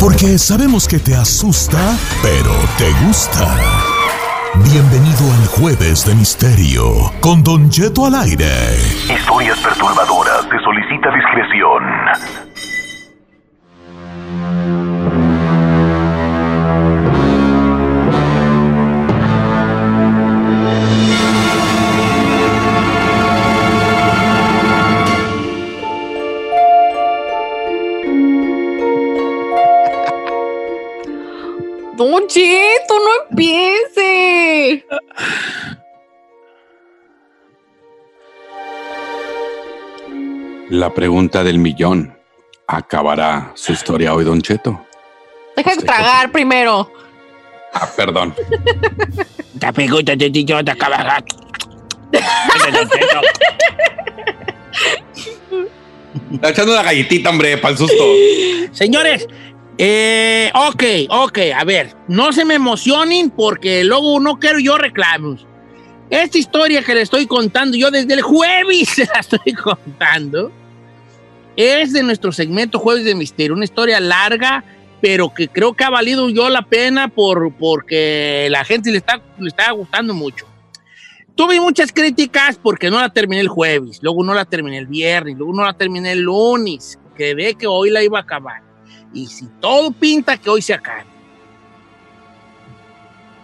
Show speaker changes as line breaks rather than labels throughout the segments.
Porque sabemos que te asusta, pero te gusta. Bienvenido al Jueves de Misterio con Don Jeto al aire.
Historias perturbadoras. Se solicita discreción.
Don Cheto, no empiece.
La pregunta del millón. ¿Acabará su historia hoy, Don Cheto?
Deja de tragar primero.
Ah, perdón.
La pregunta del millón acabará.
Está echando una galletita, hombre, para el susto.
Señores, eh, ok, ok, a ver, no se me emocionen porque luego no quiero yo reclamos. Esta historia que le estoy contando, yo desde el jueves se la estoy contando, es de nuestro segmento Jueves de Misterio, una historia larga, pero que creo que ha valido yo la pena por, porque la gente le está, le está gustando mucho. Tuve muchas críticas porque no la terminé el jueves, luego no la terminé el viernes, luego no la terminé el lunes, que ve que hoy la iba a acabar. Y si todo pinta que hoy se acabe.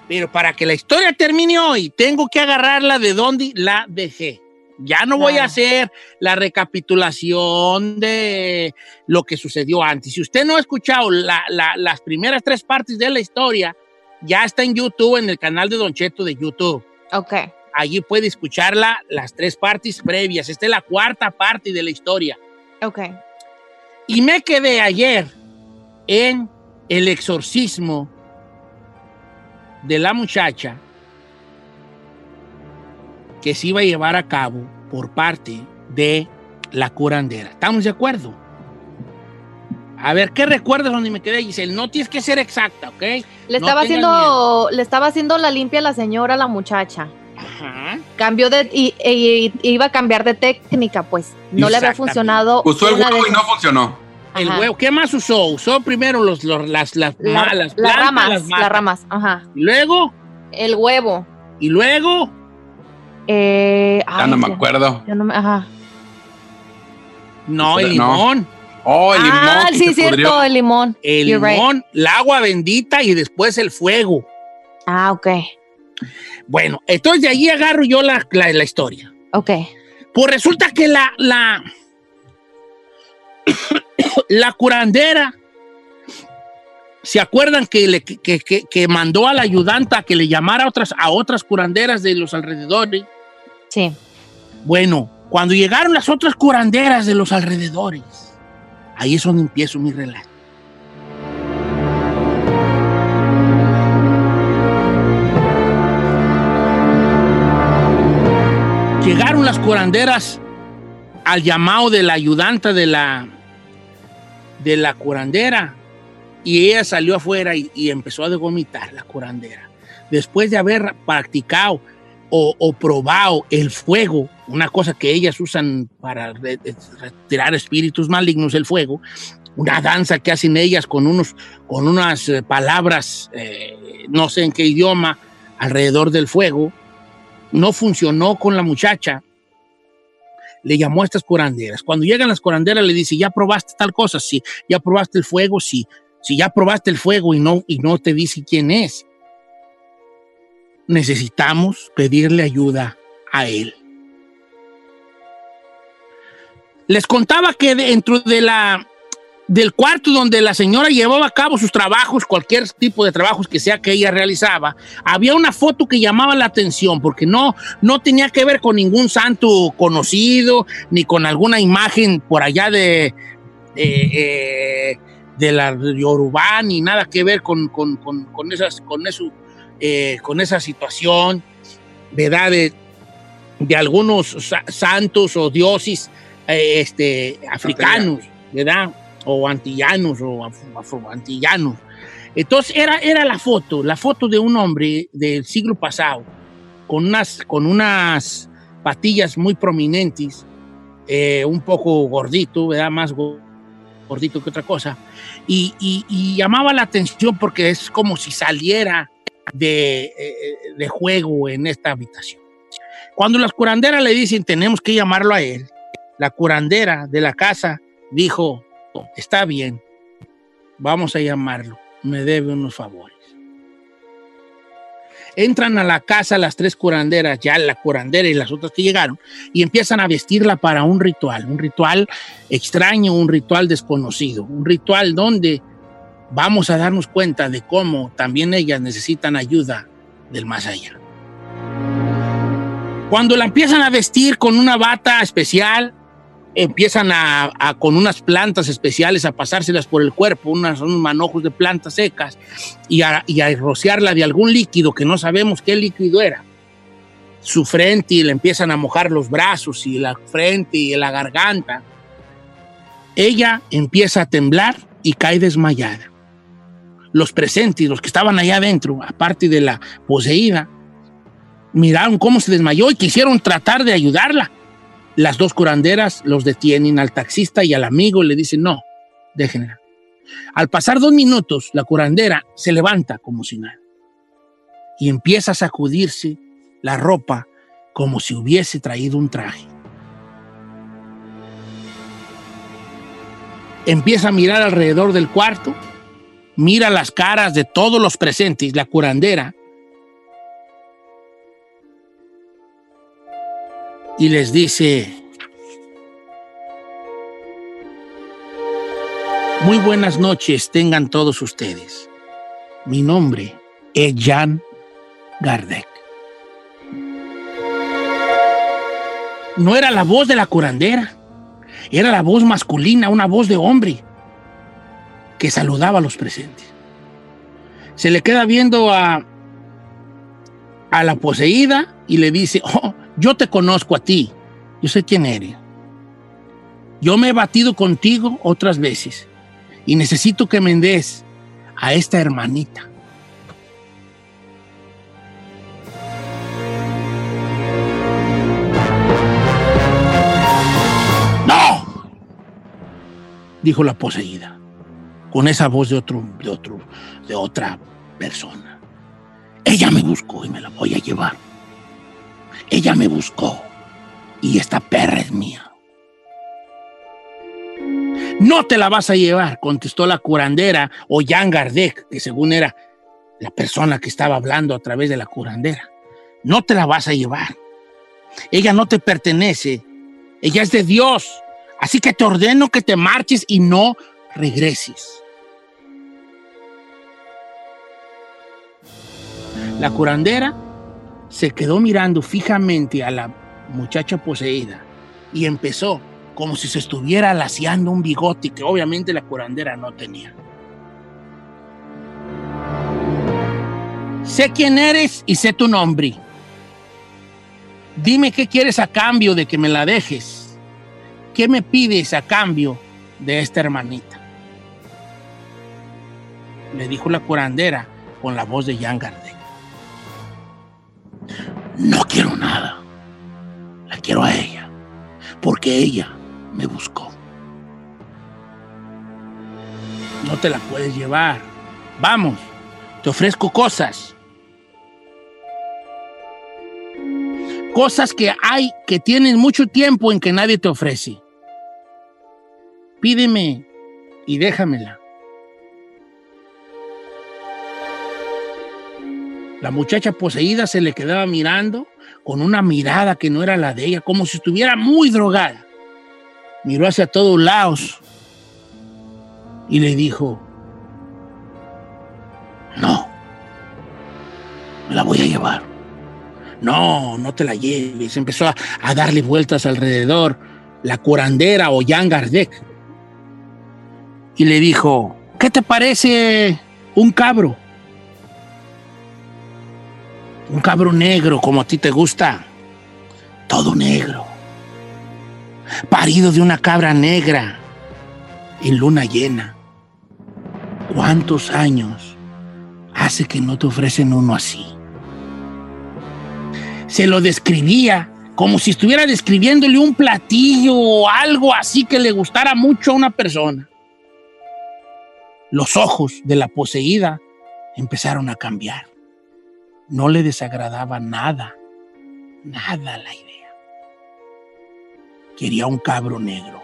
Pero para que la historia termine hoy, tengo que agarrarla de donde la dejé. Ya no voy a hacer la recapitulación de lo que sucedió antes. Si usted no ha escuchado la- la- las primeras tres partes de la historia, ya está en YouTube, en el canal de Don Cheto de YouTube.
Ok.
Allí puede escucharla las tres partes previas. Esta es la cuarta parte de la historia.
Ok.
Y me quedé ayer en el exorcismo de la muchacha que se iba a llevar a cabo por parte de la curandera. ¿Estamos de acuerdo? A ver, ¿qué recuerdas donde me quedé, Giselle? No tienes que ser exacta, ¿ok?
Le
No
estaba haciendo, le estaba haciendo la limpia a la señora, a la muchacha.
Ajá.
Cambió de, y, y- y iba a cambiar de técnica, pues. No le había funcionado.
Usó el
una
huevo
de
y no funcionó.
El huevo, ¿qué más usó? Usó primero los, los- las, las,
La-
ma- las
ramas,
las
ramas, ajá.
Y luego,
El huevo.
y luego,
Eh,
Ya
ay,
no me acuerdo.
ya no me- ajá.
no, el
No.
limón.
Oh, el limón.
ah, sí, cierto,
pudrió.
el limón.
El
You're right.
limón, el agua bendita y después el fuego.
Ah, ok.
Bueno, entonces de ahí agarro yo la, la, la historia.
Ok.
Pues resulta que la, la, la curandera, ¿se acuerdan que, le, que, que- que mandó a la ayudanta a que le llamara a otras, a otras curanderas de los alrededores?
Sí.
Bueno, cuando llegaron las otras curanderas de los alrededores, ahí es donde empiezo mi relato. Llegaron las curanderas al llamado de la ayudanta de la, de la curandera y ella salió afuera y, empezó a vomitar la curandera. Después de haber practicado o, probado el fuego, una cosa que ellas usan para re- retirar espíritus malignos, el fuego, una danza que hacen ellas con, unos, con unas eh, palabras, eh, no sé en qué idioma, alrededor del fuego, no funcionó con la muchacha, le llamó a estas curanderas. Cuando llegan las curanderas le dice, ¿ya probaste tal cosa? Sí. ¿Ya probaste el fuego? Sí. Si ya probaste el fuego y no, y no te dice quién es, necesitamos pedirle ayuda a él. Les contaba que dentro de la, del cuarto donde la señora llevaba a cabo sus trabajos, cualquier tipo de trabajos que sea que ella realizaba, había una foto que llamaba la atención porque no, no tenía que ver con ningún santo conocido ni con alguna imagen por allá de, de, eh, de la Yorubá ni nada que ver con, con, con, con esas, con, eso, eh, con esa situación, ¿verdad? De, de algunos sa- santos o dioses eh, este, africanos, ¿verdad? O antillanos o afro- afroantillanos. Entonces era, era la foto, la foto de un hombre del siglo pasado, con unas, con unas patillas muy prominentes, eh, un poco gordito, ¿verdad? Más go- gordito que otra cosa, y, y- llamaba la atención porque es como si saliera de, eh, de juego en esta habitación. Cuando las curanderas le dicen tenemos que llamarlo a él, la curandera de la casa dijo, está bien, vamos a llamarlo, me debe unos favores. Entran a la casa las tres curanderas, ya la curandera y las otras que llegaron, y empiezan a vestirla para un ritual, un ritual extraño, un ritual desconocido, un ritual donde vamos a darnos cuenta de cómo también ellas necesitan ayuda del más allá. Cuando la empiezan a vestir con una bata especial, empiezan a, a- con unas plantas especiales a pasárselas por el cuerpo, unas, unos manojos de plantas secas, y a, rociarla de algún líquido que no sabemos qué líquido era. Su frente y le empiezan a mojar los brazos y la frente y la garganta. Ella empieza a temblar y cae desmayada. Los presentes, los que estaban allá adentro, aparte de la poseída, miraron cómo se desmayó y quisieron tratar de ayudarla. Las dos curanderas los detienen al taxista y al amigo y le dicen, no, déjenla. Al pasar dos minutos, la curandera se levanta como si nada y empieza a sacudirse la ropa como si hubiese traído un traje. Empieza a mirar alrededor del cuarto, mira las caras de todos los presentes, la curandera, y les dice, muy buenas noches tengan todos ustedes. Mi nombre es Jan Gardek. No era la voz de la curandera, era la voz masculina, una voz de hombre que saludaba a los presentes. Se le queda viendo a, a la poseída y le dice, oh, yo te conozco a ti, yo sé quién eres. Yo me he batido contigo otras veces y necesito que me des a esta hermanita. ¡No! Dijo la poseída, con esa voz de otro, de otro, de otra persona. Ella me buscó y me la voy a llevar. Ella me buscó y esta perra es mía. No te la vas a llevar, contestó la curandera o Jan Gardek, que según era la persona que estaba hablando a través de la curandera. No te la vas a llevar. Ella no te pertenece. Ella es de Dios. Así que te ordeno que te marches y no regreses. La curandera se quedó mirando fijamente a la muchacha poseída y empezó como si se estuviera laciando un bigote que obviamente la curandera no tenía. Sé quién eres y sé tu nombre. Dime qué quieres a cambio de que me la dejes. ¿Qué me pides a cambio de esta hermanita? Le dijo la curandera con la voz de Gardek. No quiero nada. La quiero a ella. Porque ella me buscó. No te la puedes llevar. Vamos, te ofrezco cosas. Cosas que hay que tienen mucho tiempo en que nadie te ofrece. Pídeme y déjamela. La muchacha poseída se le quedaba mirando con una mirada que no era la de ella, como si estuviera muy drogada. Miró hacia todos lados y le dijo, no, me la voy a llevar. No, no te la lleves. Empezó a, a darle vueltas alrededor la curandera o Jan Gardek. Y le dijo, ¿qué te parece un cabro? Un cabro negro como a ti te gusta. Todo negro. Parido de una cabra negra en luna llena. ¿Cuántos años hace que no te ofrecen uno así? Se lo describía como si estuviera describiéndole un platillo o algo así que le gustara mucho a una persona. los ojos de la poseída empezaron a cambiar. No le desagradaba nada, nada la idea. Quería un cabro negro,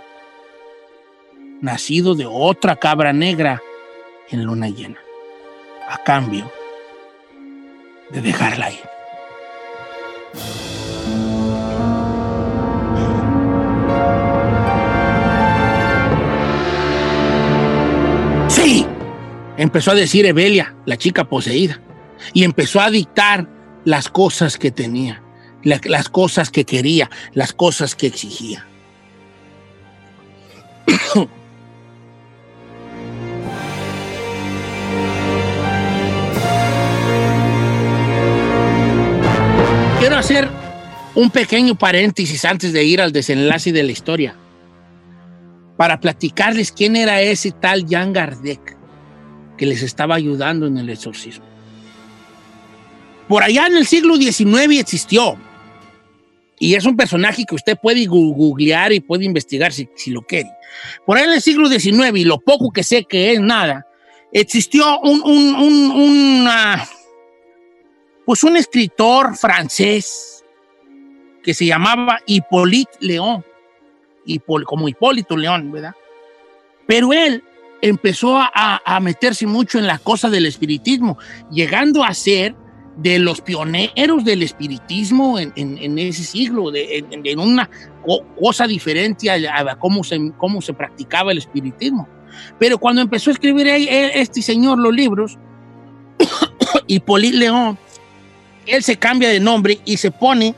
nacido de otra cabra negra en luna llena, a cambio de dejarla ir. Sí, empezó a decir Evelia, la chica poseída, y empezó a dictar las cosas que tenía, la- las cosas que quería, las cosas que exigía. Quiero hacer un pequeño paréntesis antes de ir al desenlace de la historia para platicarles quién era ese tal Jan Gardek que les estaba ayudando en el exorcismo. Por allá en el siglo XIX existió y es un personaje que usted puede googlear y puede investigar si, lo quiere. Por ahí en el siglo XIX, y lo poco que sé que es nada, existió un, un, un, pues un escritor francés que se llamaba Hippolyte León, como Hipólito León, ¿verdad? Pero él empezó a, a meterse mucho en la cosa del espiritismo, llegando a ser de los pioneros del espiritismo en, en- ese siglo, de- en, una co- cosa diferente a, cómo, se, cómo se practicaba el espiritismo. Pero cuando empezó a escribir él- él- este señor los libros, Hippolyte León, él se cambia de nombre y se pone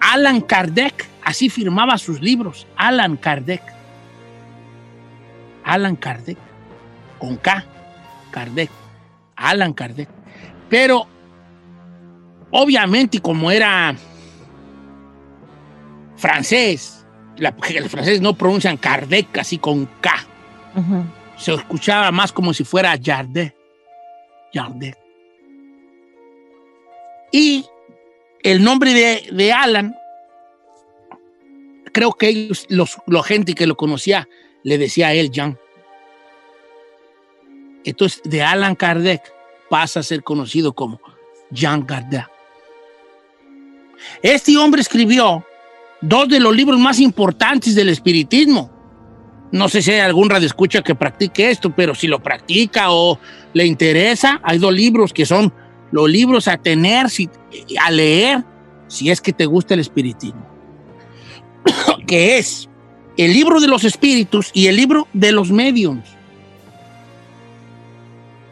Alan Kardec, así firmaba sus libros, Alan Kardec. Alan Kardec, con K, Kardec, Alan Kardec. Pero, obviamente, como era francés, la- los franceses no pronuncian Kardec así con K, se escuchaba más como si fuera Jardin. Jardin. Y el nombre de, de Alan, creo que ellos, los, la gente que lo conocía, le decía a él Jean. Entonces, de Alan Kardec pasa a ser conocido como Jean Kardec. Este hombre escribió dos de los libros más importantes del espiritismo. No sé si hay algún radioescucha que practique esto, pero si lo practica o le interesa, hay dos libros que son los libros a tener, si- a leer, si es que te gusta el espiritismo. que es el libro de los espíritus y el libro de los mediums.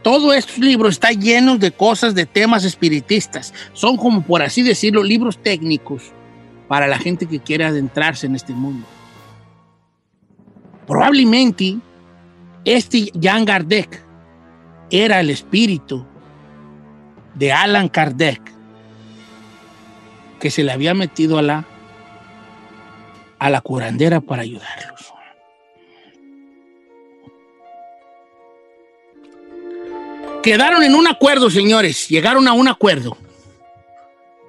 Todos estos libros están llenos de cosas, de temas espiritistas. Son como, por así decirlo, libros técnicos para la gente que quiere adentrarse en este mundo. Probablemente este Jan Kardec era el espíritu de Alan Kardec que se le había metido a la a la curandera para ayudarlos. Quedaron en un acuerdo, señores, llegaron a un acuerdo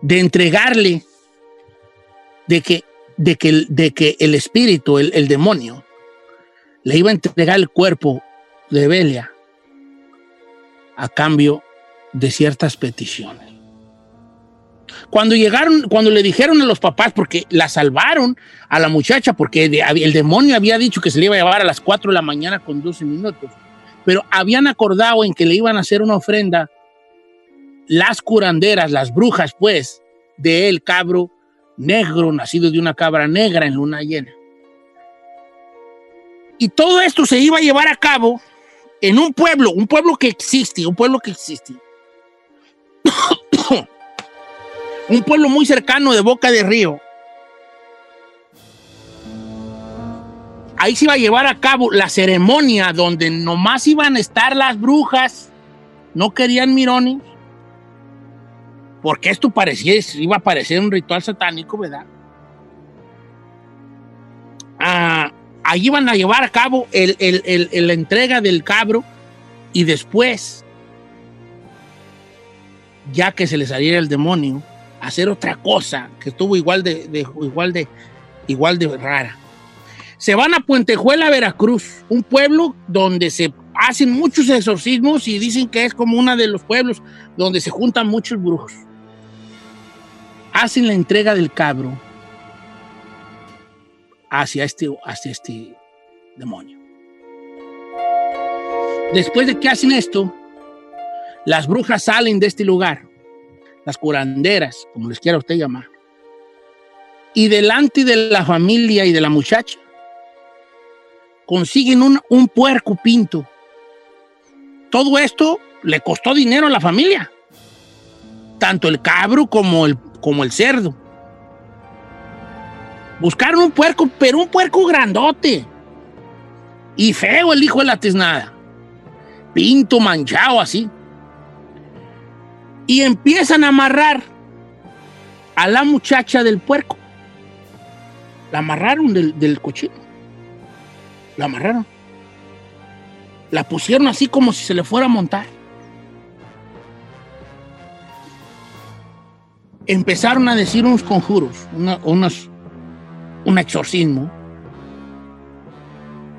de entregarle de que, de que, de que el espíritu, el, el demonio, le iba a entregar el cuerpo de Belia a cambio de ciertas peticiones. Cuando llegaron, cuando le dijeron a los papás, porque la salvaron a la muchacha, porque el demonio había dicho que se le iba a llevar a las 4 de la mañana con 12 minutos, pero habían acordado en que le iban a hacer una ofrenda las curanderas, las brujas, pues, de el cabro negro, nacido de una cabra negra en luna llena. Y todo esto se iba a llevar a cabo en un pueblo, un pueblo que existe, un pueblo que existe. un pueblo muy cercano de Boca de Río. Ahí se iba a llevar a cabo la ceremonia donde nomás iban a estar las brujas, no querían mirones, porque esto parecía, iba a parecer un ritual satánico, ¿verdad? Ah, ahí iban a llevar a cabo la entrega del cabro y después, ya que se le saliera el demonio, hacer otra cosa que estuvo igual de, de- igual de, igual de rara. Se van a Puentejuela, Veracruz, un pueblo donde se hacen muchos exorcismos y dicen que es como uno de los pueblos donde se juntan muchos brujos. Hacen la entrega del cabro hacia este, hacia este demonio. Después de que hacen esto, las brujas salen de este lugar, las curanderas, como les quiera usted llamar, y delante de la familia y de la muchacha, consiguen un, un puerco pinto. Todo esto le costó dinero a la familia, tanto el cabro como el, como el cerdo. Buscaron un puerco, pero un puerco grandote. Y feo el hijo de la tiznada. Pinto, manchado así. Y empiezan a amarrar a la muchacha del puerco. La amarraron del, del cochino. La amarraron. La pusieron así como si se le fuera a montar. Empezaron a decir unos conjuros, unos, un exorcismo.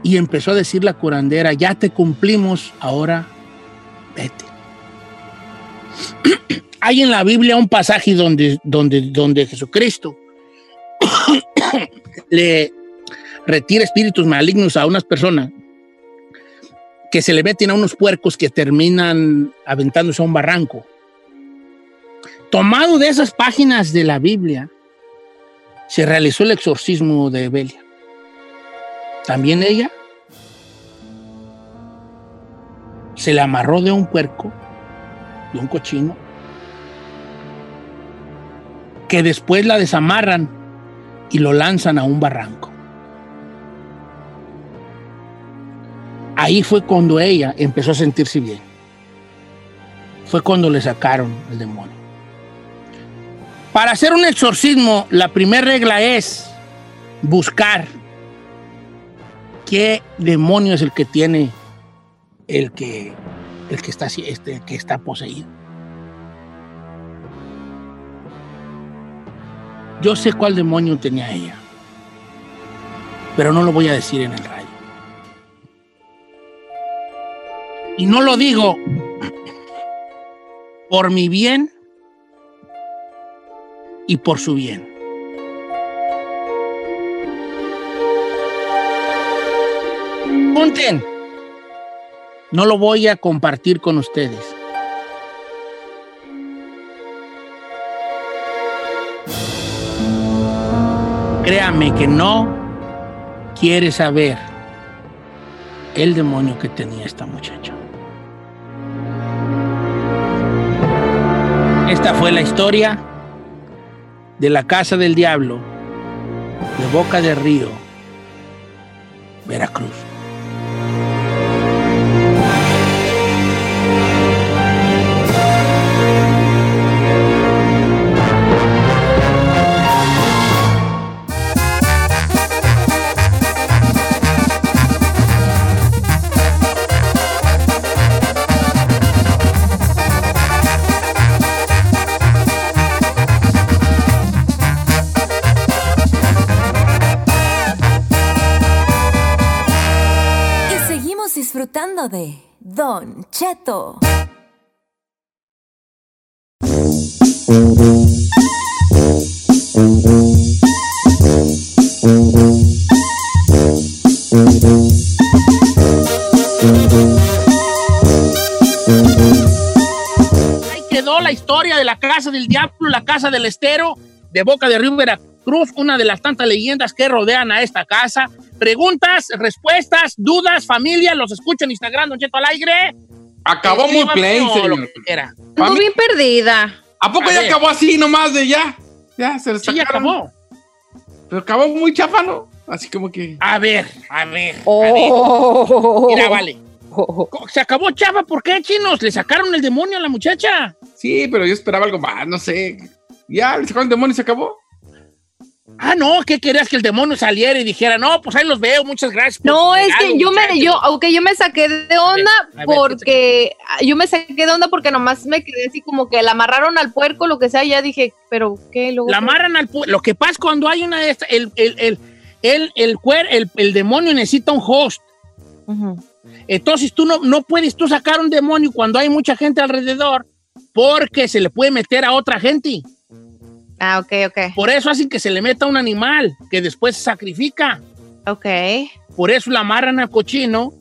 Y empezó a decir la curandera, ya te cumplimos, ahora vete. Hay en la Biblia un pasaje donde, donde, donde Jesucristo le retira espíritus malignos a unas personas que se le meten a unos puercos que terminan aventándose a un barranco. Tomado de esas páginas de la Biblia, se realizó el exorcismo de Belia. También ella se le amarró de un puerco, de un cochino, que después la desamarran y lo lanzan a un barranco. Ahí fue cuando ella empezó a sentirse bien. Fue cuando le sacaron el demonio. Para hacer un exorcismo, la primera regla es buscar qué demonio es el que tiene el que, el que, está, este, que está poseído. Yo sé cuál demonio tenía ella, pero no lo voy a decir en el radio. Y no lo digo por mi bien y por su bien. Punten. No lo voy a compartir con ustedes. Créame que no quiere saber el demonio que tenía esta muchacha. Esta fue la historia de la casa del diablo de Boca de Río, Veracruz. Casa del estero de Boca de Río Veracruz, una de las tantas leyendas que rodean a esta casa. Preguntas, respuestas, dudas, familia, los escucho en Instagram, Don Cheto al aire.
Acabó muy plain, señor.
Ando bien perdida.
¿A poco
A
ya
ver.
acabó así nomás de ya? Ya, se le
Sí, acabó.
Pero acabó muy chafa, ¿no? Así como que...
A ver, a ver. a
Oh.
ver. Mira, vale. Se acabó Chava, ¿por qué, chinos? Le sacaron el demonio a la muchacha.
Sí, pero yo esperaba algo más, no sé. Ya, le sacaron el demonio y se acabó.
Ah, no, ¿qué querías que el demonio saliera y dijera, no, pues ahí los veo, muchas gracias.
No, es que yo me,
muchachos"?
yo, aunque yo me saqué de onda
a ver,
porque yo me saqué de onda porque nomás me quedé así como que la amarraron al puerco, lo que sea, y ya dije, pero qué, luego.
La amarran al pu- Lo que pasa cuando hay una de estas, el, el, el, el, cuer, el, el demonio necesita un host. Entonces tú no, no puedes tú sacar un demonio cuando hay mucha gente alrededor porque se le puede meter a otra gente.
Ah, ok, ok.
Por eso hacen que se le meta un animal que después se sacrifica.
Ok.
Por eso la amarran al cochino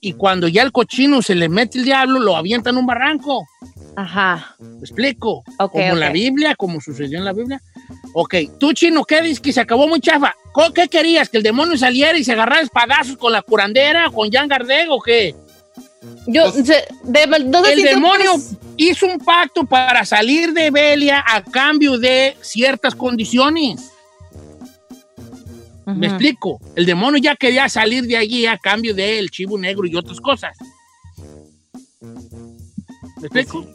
y cuando ya el cochino se le mete el diablo, lo avientan a un barranco.
Ajá.
¿Me explico?
Ok,
como en la. Biblia, como sucedió en la Biblia. Ok, tú chino, ¿qué dices que se acabó muy chafa? ¿Co- ¿Qué querías? ¿Que el demonio saliera y se agarrara espadazos con la curandera, con Jan Gardeg o qué?
Yo,
Pues,
se- de- no sé
el
si
demonio
puedes-
hizo un pacto para salir de Belia a cambio de ciertas condiciones. ¿Me explico? El demonio ya quería salir de allí a cambio del chivo negro y otras cosas. ¿Me explico?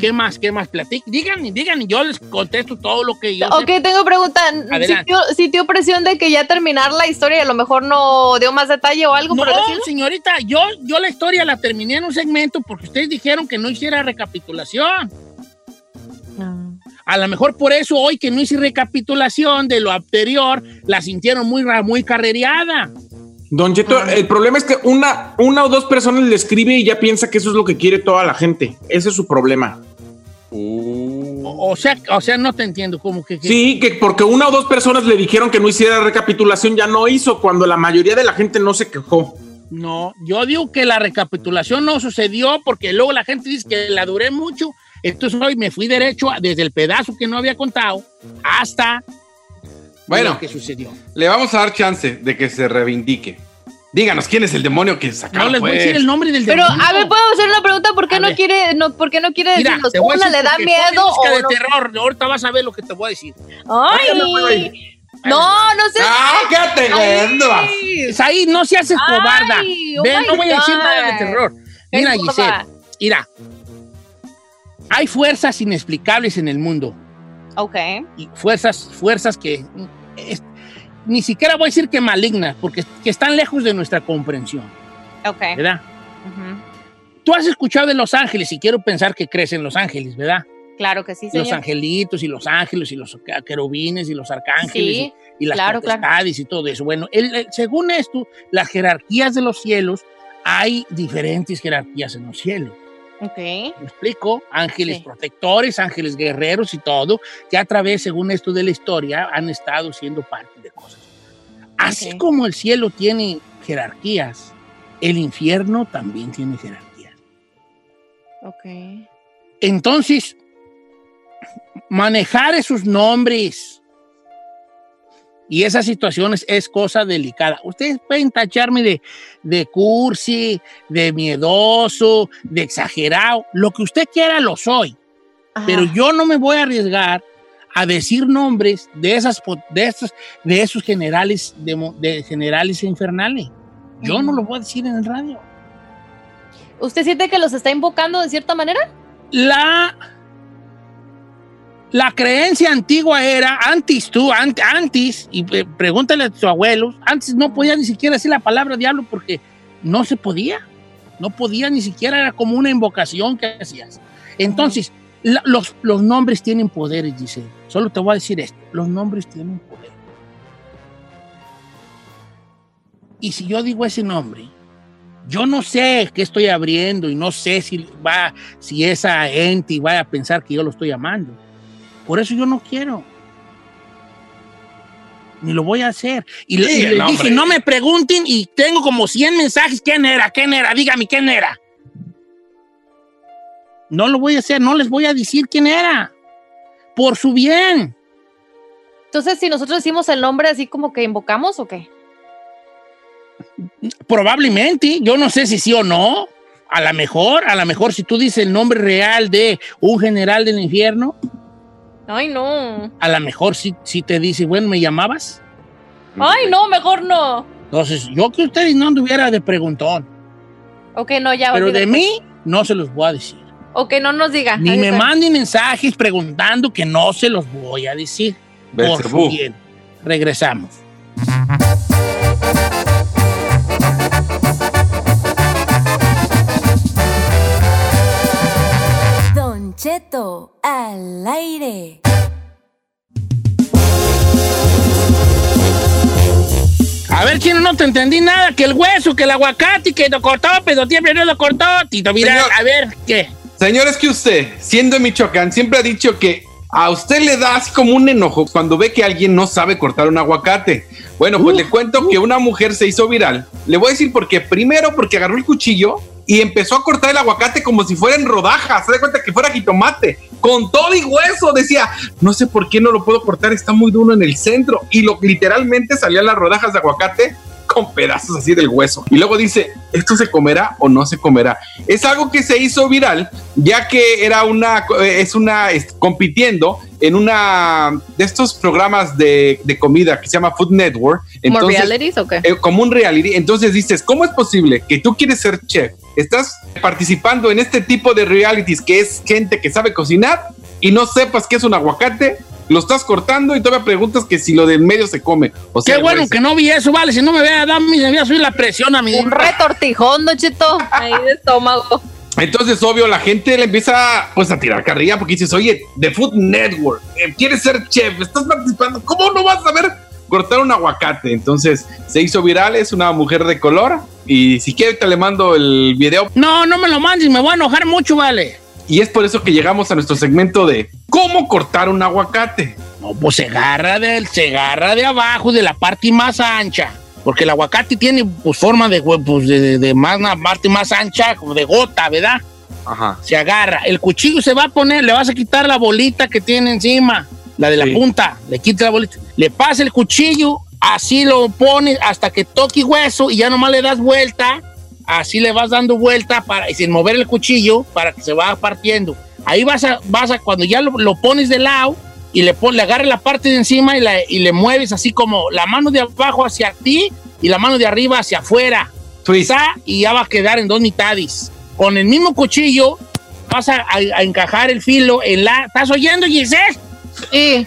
¿Qué más? ¿Qué más? Platic. Díganme, díganme, yo les contesto todo lo que yo
Ok,
sé.
tengo pregunta. ¿Sintió, sintió presión de que ya terminar la historia y a lo mejor no dio más detalle o algo
No,
por
señorita, yo, yo la historia la terminé en un segmento porque ustedes dijeron que no hiciera recapitulación. A lo mejor por eso hoy que no hice recapitulación de lo anterior, la sintieron muy, muy carrereada.
Don Cheto, el problema es que una, una o dos personas le escribe y ya piensa que eso es lo que quiere toda la gente. Ese es su problema.
O, o sea, o sea, no te entiendo cómo que... que-
Sí, que porque una o dos personas le dijeron que no hiciera recapitulación, ya no hizo, cuando la mayoría de la gente no se quejó.
No, yo digo que la recapitulación no sucedió porque luego la gente dice que la duré mucho. Entonces hoy me fui derecho a- desde el pedazo que no había contado hasta
Bueno.
lo que sucedió.
Le vamos a dar chance de que se reivindique. Díganos quién es el demonio que sacaron.
No les voy a
pues?
decir el nombre del
Pero,
demonio.
a ver, ¿puedo hacer una pregunta? ¿Por qué
A
no
ver.
quiere, no, por qué no quiere
Mira,
decirnos? Una le da miedo o
de
no?
terror. Ahorita vas a ver lo que te voy a decir.
Ay, no, no sé.
¡Ah, qué te
Es ahí, no se haces cobarda.
oh
Ven, no voy a decir nada de terror. Mira,
Es
Giselle, mira. Hay fuerzas inexplicables en el mundo.
Ok.
y fuerzas, fuerzas que es- ni siquiera voy a decir que malignas, porque que están lejos de nuestra comprensión,
Ok.
¿verdad? Tú has escuchado de los ángeles y quiero pensar que crees en los ángeles, ¿verdad?
Claro que sí,
Los
señor.
angelitos y los ángeles y los querubines y los arcángeles
Sí,
y, y las
claro,
y todo eso. Bueno, el- el- según esto, las jerarquías de los cielos, hay diferentes jerarquías en los cielos.
Ok.
¿Me explico? Ángeles
Sí.
protectores, ángeles guerreros y todo, que a través, según esto de la historia, han estado siendo parte de cosas. Así como el cielo tiene jerarquías, el infierno también tiene jerarquías.
Ok.
Entonces, manejar esos nombres y esas situaciones es cosa delicada. Ustedes pueden tacharme de, de cursi, de miedoso, de exagerado, lo que usted quiera lo soy.
Ajá.
Pero yo no me voy a arriesgar a decir nombres de esas de esos, de esos generales de, de generales infernales. Yo no lo voy a decir en el radio.
¿Usted siente que los está invocando de cierta manera?
La la creencia antigua era antes tú, an- antes y pregúntale a tus abuelos, antes no podía ni siquiera decir la palabra diablo porque no se podía. No podía ni siquiera era como una invocación que hacías. Entonces, la- los, los nombres tienen poderes, dice. Solo te voy a decir esto. Los nombres tienen poder. Y si yo digo ese nombre, yo no sé qué estoy abriendo y no sé si va, si esa ente vaya a pensar que yo lo estoy llamando. Por eso yo no quiero. Ni lo voy a hacer. Y, le- y dije, no me pregunten y tengo como 100 mensajes. ¿Quién era? ¿Quién era? Dígame quién era. No lo voy a hacer, no les voy a decir quién era. Por su bien.
Entonces, si nosotros decimos el nombre así como que invocamos o qué?
Probablemente, yo no sé si sí o no. A lo mejor, a lo mejor si tú dices el nombre real de un general del infierno,
Ay, no.
a lo mejor sí, sí te dice, bueno, ¿me llamabas?
Ay, no, mejor no.
Entonces, yo que ustedes no anduviera de preguntón,
Ok, no, ya.
pero de mí no se los voy a decir.
Ok, no nos diga.
Ni
Ahí
me
está.
manden mensajes preguntando que no se los voy a decir. Por bien. Regresamos.
Cheto al aire.
A ver, chino, no te entendí nada. Que el hueso, que el aguacate, que lo cortó, pero siempre no lo cortó. Tito, mira,
Señor.
a ver, ¿qué?
Señor, es que usted, siendo de Michoacán, siempre ha dicho que a usted le da así como un enojo cuando ve que alguien no sabe cortar un aguacate. Bueno, pues le cuento que una mujer se hizo viral. Le voy a decir por qué. Primero, porque agarró el cuchillo y empezó a cortar el aguacate como si fuera en rodajas. Se da cuenta que fuera jitomate. Con todo y hueso. Decía, no sé por qué no lo puedo cortar, está muy duro en el centro. Y lo literalmente salían las rodajas de aguacate con pedazos así del hueso. Y luego dice, ¿esto se comerá o no se comerá? Es algo que se hizo viral, ya que era una, es una, es- compitiendo en una de estos programas de, de comida que se llama Food Network.
¿Como
Entonces,
realities
eh, como un reality. Entonces dices, ¿cómo es posible que tú quieres ser chef? Estás participando en este tipo de realities que es gente que sabe cocinar y no sepas qué es un aguacate, lo estás cortando y todavía preguntas que si lo del medio se come. O sea,
Qué bueno que no vi eso, vale. Si no me vea, dame, me voy a subir la presión a mi.
Un retortijón, Don Cheto, ahí de estómago.
Entonces, obvio, la gente le empieza pues a tirar carrilla porque dices, oye, The Food Network, eh, quieres ser chef, estás participando, ¿cómo no vas a saber cortar un aguacate? Entonces, se hizo viral, es una mujer de color y si quieres te le mando el video
No, no me lo mandes, me voy a enojar mucho, vale.
Y es por eso que llegamos a nuestro segmento de cómo cortar un aguacate.
No, pues se agarra, del, se agarra de abajo, de la parte más ancha. Porque el aguacate tiene pues forma de, pues, de, de- de más, una parte más ancha, como de gota, ¿verdad?
Ajá.
Se agarra. El cuchillo se va a poner, le vas a quitar la bolita que tiene encima, la de la
Sí.
punta, le quita la bolita. Le pasa el cuchillo, así lo pones hasta que toque hueso y ya nomás le das vuelta. Así le vas dando vuelta para, y sin mover el cuchillo para que se vaya partiendo. Ahí vas a, vas a cuando ya lo, lo pones de lado y le, pon, le agarras la parte de encima y, la- y le mueves así como la mano de abajo hacia ti y la mano de arriba hacia afuera
Twist.
y ya va a quedar en dos mitades. Con el mismo cuchillo vas a, a- a encajar el filo en la... ¿Estás oyendo, Giselle?
Sí.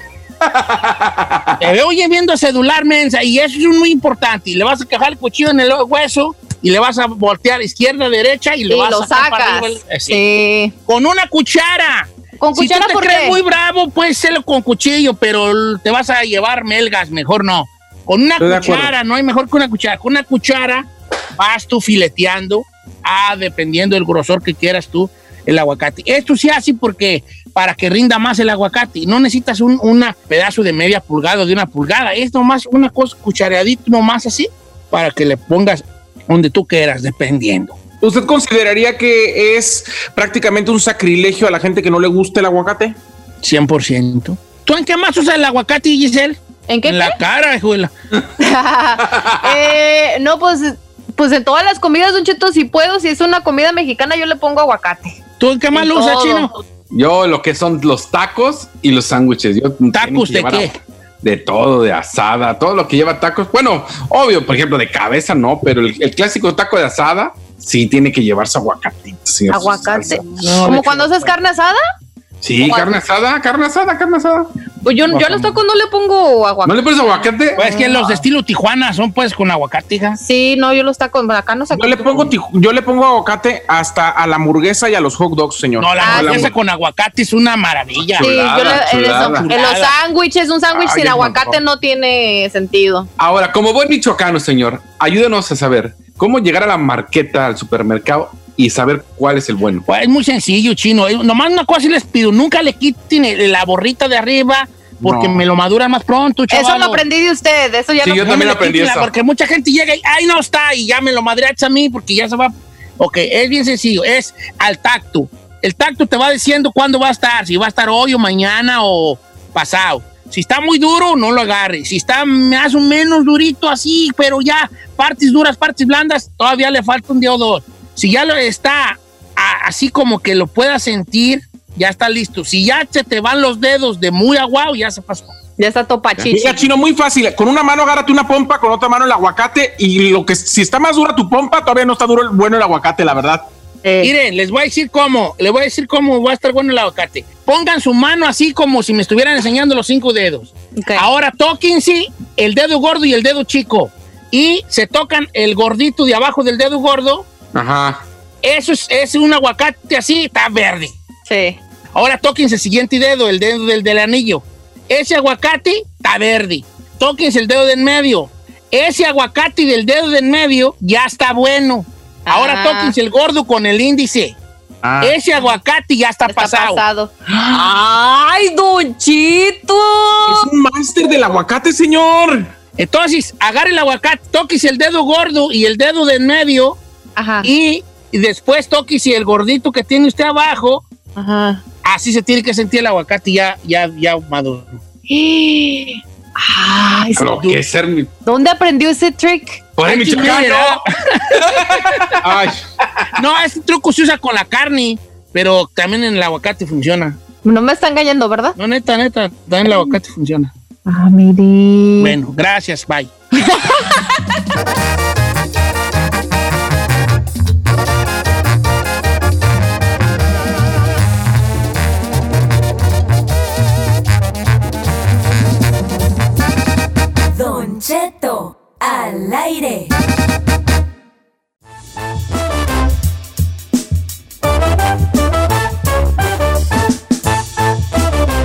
Te veo oye viendo celular, mensa, y eso es muy importante. Y le vas a encajar el cuchillo en el hueso y le vas a voltear izquierda, derecha y le
Y
vas
lo
a
sacas.
arriba el- eh, sí. Con una cuchara.
¿Con
si
cuchara
tú te crees
qué?
muy bravo, puedes hacerlo con cuchillo, pero te vas a llevar melgas, mejor no. Con una
Estoy
cuchara, no hay mejor que una cuchara. Con una cuchara vas tú fileteando, ah, dependiendo del grosor que quieras tú, el aguacate. Esto sí así porque para que rinda más el aguacate. No necesitas un una pedazo de media pulgada o de una pulgada. Es nomás una cosa cuchareadito, nomás así, para que le pongas donde tú quieras, dependiendo.
¿Usted consideraría que es prácticamente un sacrilegio a la gente que no le gusta el aguacate?
100%. ¿Tú en qué más usas el aguacate, Giselle?
¿En qué?
En la cara, hijuela.
eh, no, pues, pues en todas las comidas, Don Cheto, si puedo, si es una comida mexicana, yo le pongo aguacate.
¿Tú en qué más
En
lo usas, chino?
Yo lo que son los tacos y los sándwiches. Yo
¿Tacos de
a-
qué?
De todo, de asada, todo lo que lleva tacos. Bueno, obvio, por ejemplo, de cabeza no, pero el, el clásico taco de asada sí tiene que llevarse aguacatito. señor,
Aguacate. Como cuando haces carne asada.
Sí, carne asada, carne asada, carne asada.
Pues yo, yo a los tacos no le pongo
¿No
aguacate.
le pones aguacate?
Pues es que los de estilo Tijuana son pues con aguacate, hija.
Sí, no, yo los tacos, acá no se
Yo le pongo, yo le pongo aguacate hasta a la hamburguesa y a los hot dogs, señor.
No, la
Ah,
hamburguesa
sí.
con aguacate es una maravilla.
Sí, yo le-
Chulada,
en, eso-
chulada.
en los sándwiches, un sándwich sin aguacate no tiene sentido.
Ahora, como buen michoacano, señor, ayúdenos a saber cómo llegar a la marqueta, al supermercado y saber cuál es el bueno.
Pues es muy sencillo, chino. Eh, Nomás una cosa sí les pido, nunca le quiten la borrita de arriba porque
No.
me lo maduran más pronto, chaval.
Eso lo aprendí de usted, eso ya
Sí,
no
yo también aprendí eso.
Porque mucha gente llega y, ay, no está, y ya me lo madreacha a mí porque ya se va. Ok, es bien sencillo, es al tacto. El tacto te va diciendo cuándo va a estar, si va a estar hoy o mañana o pasado. Si está muy duro, no lo agarres. Si está más o menos durito así, pero ya partes duras, partes blandas, todavía le falta un día o dos. Si ya lo está a- así como que lo puedas sentir, ya está listo. Si ya se te van los dedos de muy aguado, ya se pasó.
Ya está topachichi.
Mira, chino, muy fácil. Con una mano agárrate una pompa, con otra mano el aguacate y lo que si está más dura tu pompa, todavía no está duro el bueno el aguacate, la verdad.
Eh,
Miren, les voy a decir cómo, les voy a decir cómo va a estar bueno el aguacate. Pongan su mano así como si me estuvieran enseñando los cinco dedos.
ok.
Ahora tóquense el dedo gordo y el dedo chico. Y se tocan el gordito de abajo del dedo gordo.
Ajá.
Eso es, es un aguacate así, está verde.
Sí.
Ahora tóquense el siguiente dedo, el dedo del, del anillo. Ese aguacate está verde. Tóquense el dedo del medio. ese aguacate del dedo de en medio ya está bueno. Ahora
Ah.
tóquense el gordo con el índice.
Ah.
Ese aguacate ya está,
Está
pasado.
pasado.
¡Ay, Don Chito!
Es un máster del aguacate, señor.
Entonces, agarre el aguacate, tóquese el dedo gordo y el dedo de en medio
Ajá.
y, y después tóquese el gordito que tiene usted abajo.
Ajá.
Así se tiene que sentir el aguacate ya, ya, ya maduro.
Ay, sí.
Lo que es ser mi.
¿Dónde aprendió ese trick?
Por
Ay,
Michoacán. ¿no?
No, ese truco se usa con la carne, pero también en el aguacate funciona.
No me está engañando, ¿verdad?
No, neta, neta, también el aguacate funciona.
Ah, mire.
Bueno, gracias, bye.
Cheto al aire.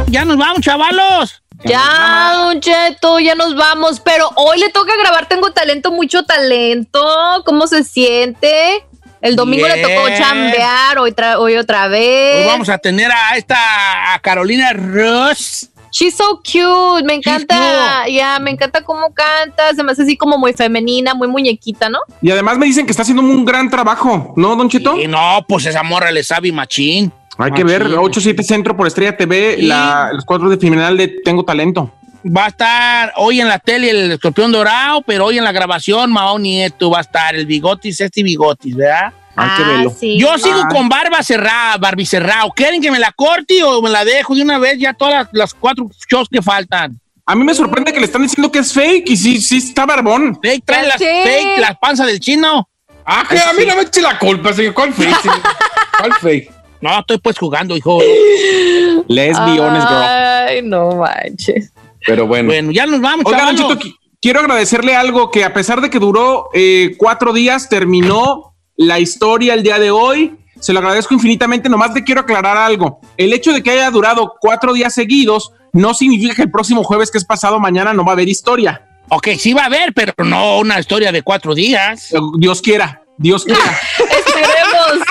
Ya nos vamos, chavalos.
Ya, Don Cheto, ya nos vamos. Pero hoy le toca grabar Tengo Talento, mucho talento. ¿Cómo se siente? El domingo le tocó chambear, hoy, hoy otra vez.
Hoy vamos a tener a esta a Carolina Ross.
She's so cute, me encanta, ya, me encanta cómo canta, se me hace así como muy femenina, muy muñequita, ¿no?
Y además me dicen que está haciendo un gran trabajo, ¿no, Don Cheto?
Y no, pues esa morra le sabe machín.
Hay que ver,
Machín.
8-7 Centro por Estrella TV,
Sí.
la- los cuatro de criminal de Tengo Talento.
Va a estar hoy en la tele el escorpión dorado, pero hoy en la grabación Mao Nieto va a estar el bigotis, este bigotis, ¿verdad?
Hay que verlo.
Ah, sí.
Yo sigo
Ah.
con barba cerrada, Barbie cerrado. ¿Quieren que me la corte o me la dejo de una vez ya todas las, las cuatro shows que faltan?
A mí me sorprende que le están diciendo que es fake y sí, sí está barbón.
Fake, trae las fake, las panzas del chino.
ah, que a mí no me eche la culpa, señor. ¿Cuál fake? señor? ¿Cuál fake?
No, estoy pues jugando, hijo.
Lesbiones, girl.
Ay, no manches.
Pero bueno.
Bueno, ya nos vamos,
Oiga, quiero agradecerle algo que a pesar de que duró eh, cuatro días, terminó la historia el día de hoy. Se lo agradezco infinitamente. Nomás le quiero aclarar algo. El hecho de que haya durado cuatro días seguidos no significa que el próximo jueves, que es pasado mañana, no va a haber historia.
Ok, sí va a haber, pero no una historia de cuatro días.
Eh, Dios quiera, Dios quiera.
Esperemos.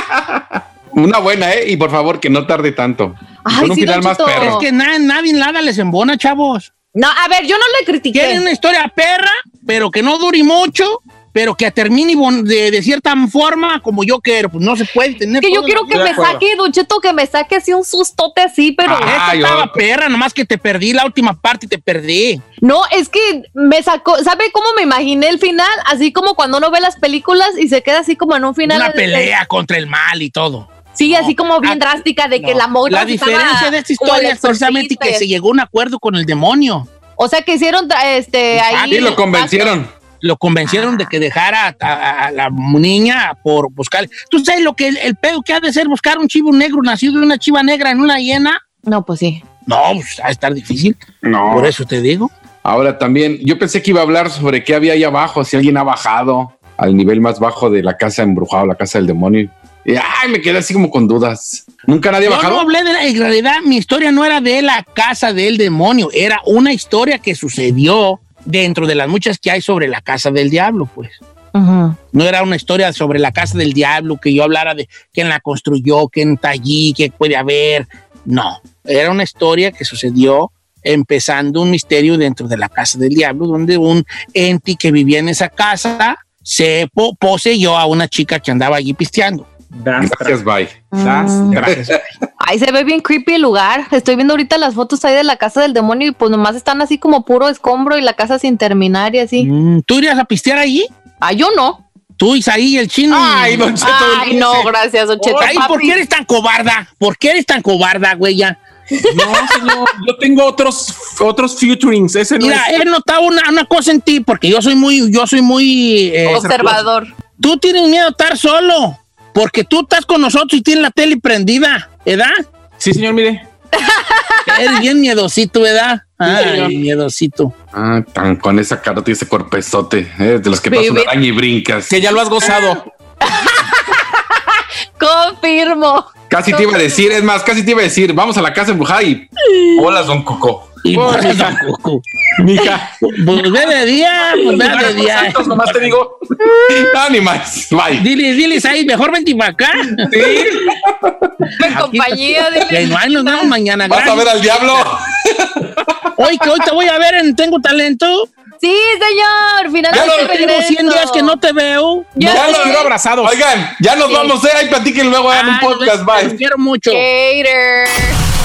Una buena, ¿eh? Y por favor, que no tarde tanto.
Ay,
Con un
sí,
final más perro.
Es que na- nadie nada les embona, chavos.
No, a ver, yo no le critiqué.
Quieren una historia perra, pero que no dure mucho, pero que termine de, de cierta forma como yo quiero. Pues no se puede tener.
Que yo quiero que me
acuerdo.
saque, Don Cheto, que me saque así un sustote así, pero...
vida. Esta estaba perra, nomás que te perdí la última parte y te perdí.
No, es que me sacó, ¿sabe cómo me imaginé el final? Así como cuando uno ve las películas y se queda así como en un final.
Una
de-
pelea contra el mal y todo.
Sí, así como bien
Ah,
drástica de que
No.
la morra
La diferencia de esta historia es precisamente que se llegó a un acuerdo con el demonio.
O sea, que hicieron este ahí.
Sí, lo convencieron.
Lo convencieron de que dejara a, a- a la niña por buscar. ¿Tú sabes lo que el, el pedo que ha de ser buscar un chivo negro nacido de una chiva negra en una hiena?
No, pues sí.
No, pues va a estar difícil.
No.
Por eso te digo.
Ahora también, yo pensé que iba a hablar sobre qué había ahí abajo, si alguien ha bajado al nivel más bajo de la casa embrujada, la casa del demonio. Y ay, me quedé así como con dudas. ¿Nunca nadie ha
Yo no
bajado?
hablé de la, en realidad mi historia no era de la casa del demonio, era una historia que sucedió dentro de las muchas que hay sobre la casa del diablo, pues. No era una historia sobre la casa del diablo, que yo hablara de quién la construyó, quién está allí, qué puede haber. No, era una historia que sucedió empezando un misterio dentro de la casa del diablo, donde un ente que vivía en esa casa se po- poseyó a una chica que andaba allí pisteando.
Gracias, bye.
Gracias.
Ay, se ve bien creepy el lugar. Estoy viendo ahorita las fotos ahí de la casa del demonio y pues nomás están así como puro escombro y la casa sin terminar y así.
Mm, ¿Tú irías a pistear allí?
Ay, yo no.
Tú, Isaí, el chino.
Ay, Don Cheto.
Ay, no, gracias, Don Cheto.
Ay, ¿por qué eres tan cobarda? ¿Por qué eres tan cobarda, güey? Ya.
No, señor. Yo tengo otros, otros futurings. Ese no
Mira,
es.
he notado una, una cosa en ti, porque yo soy muy, yo soy muy. eh,
Observador.
tú tienes miedo a estar solo, porque tú estás con nosotros y tienes la tele prendida, ¿verdad?
Sí, señor, mire.
Eres bien miedosito, ¿verdad? Ay, miedosito.
Ah, tan con esa carota y ese cuerpezote, eh, de los que pasan
Baby.
araña y brincas.
Que ya lo has gozado.
Confirmo.
Casi te iba a decir, es más, casi te iba a decir, vamos a la casa embrujada y. Hola, don Coco.
Y
mija.
Pues ve de día, pues ve de día.
Santos, nomás te digo.
No, ni más. Bye.
Diles, diles ahí, mejor vente para acá.
En compañía
Que
de.
no hay, nos vemos mañana.
Vas a ver al diablo.
Hoy que hoy te voy a ver en Tengo Talento.
Sí, señor. Finalmente
Ya lo
Tengo
regreso.
100 días que no te veo.
Ya sé.
los
quiero abrazados.
Oigan, ya nos
Sí.
vamos, eh. Ahí platiquen luego, hagan un
Ay,
podcast.
Los
Bye.
quiero mucho.
Hater.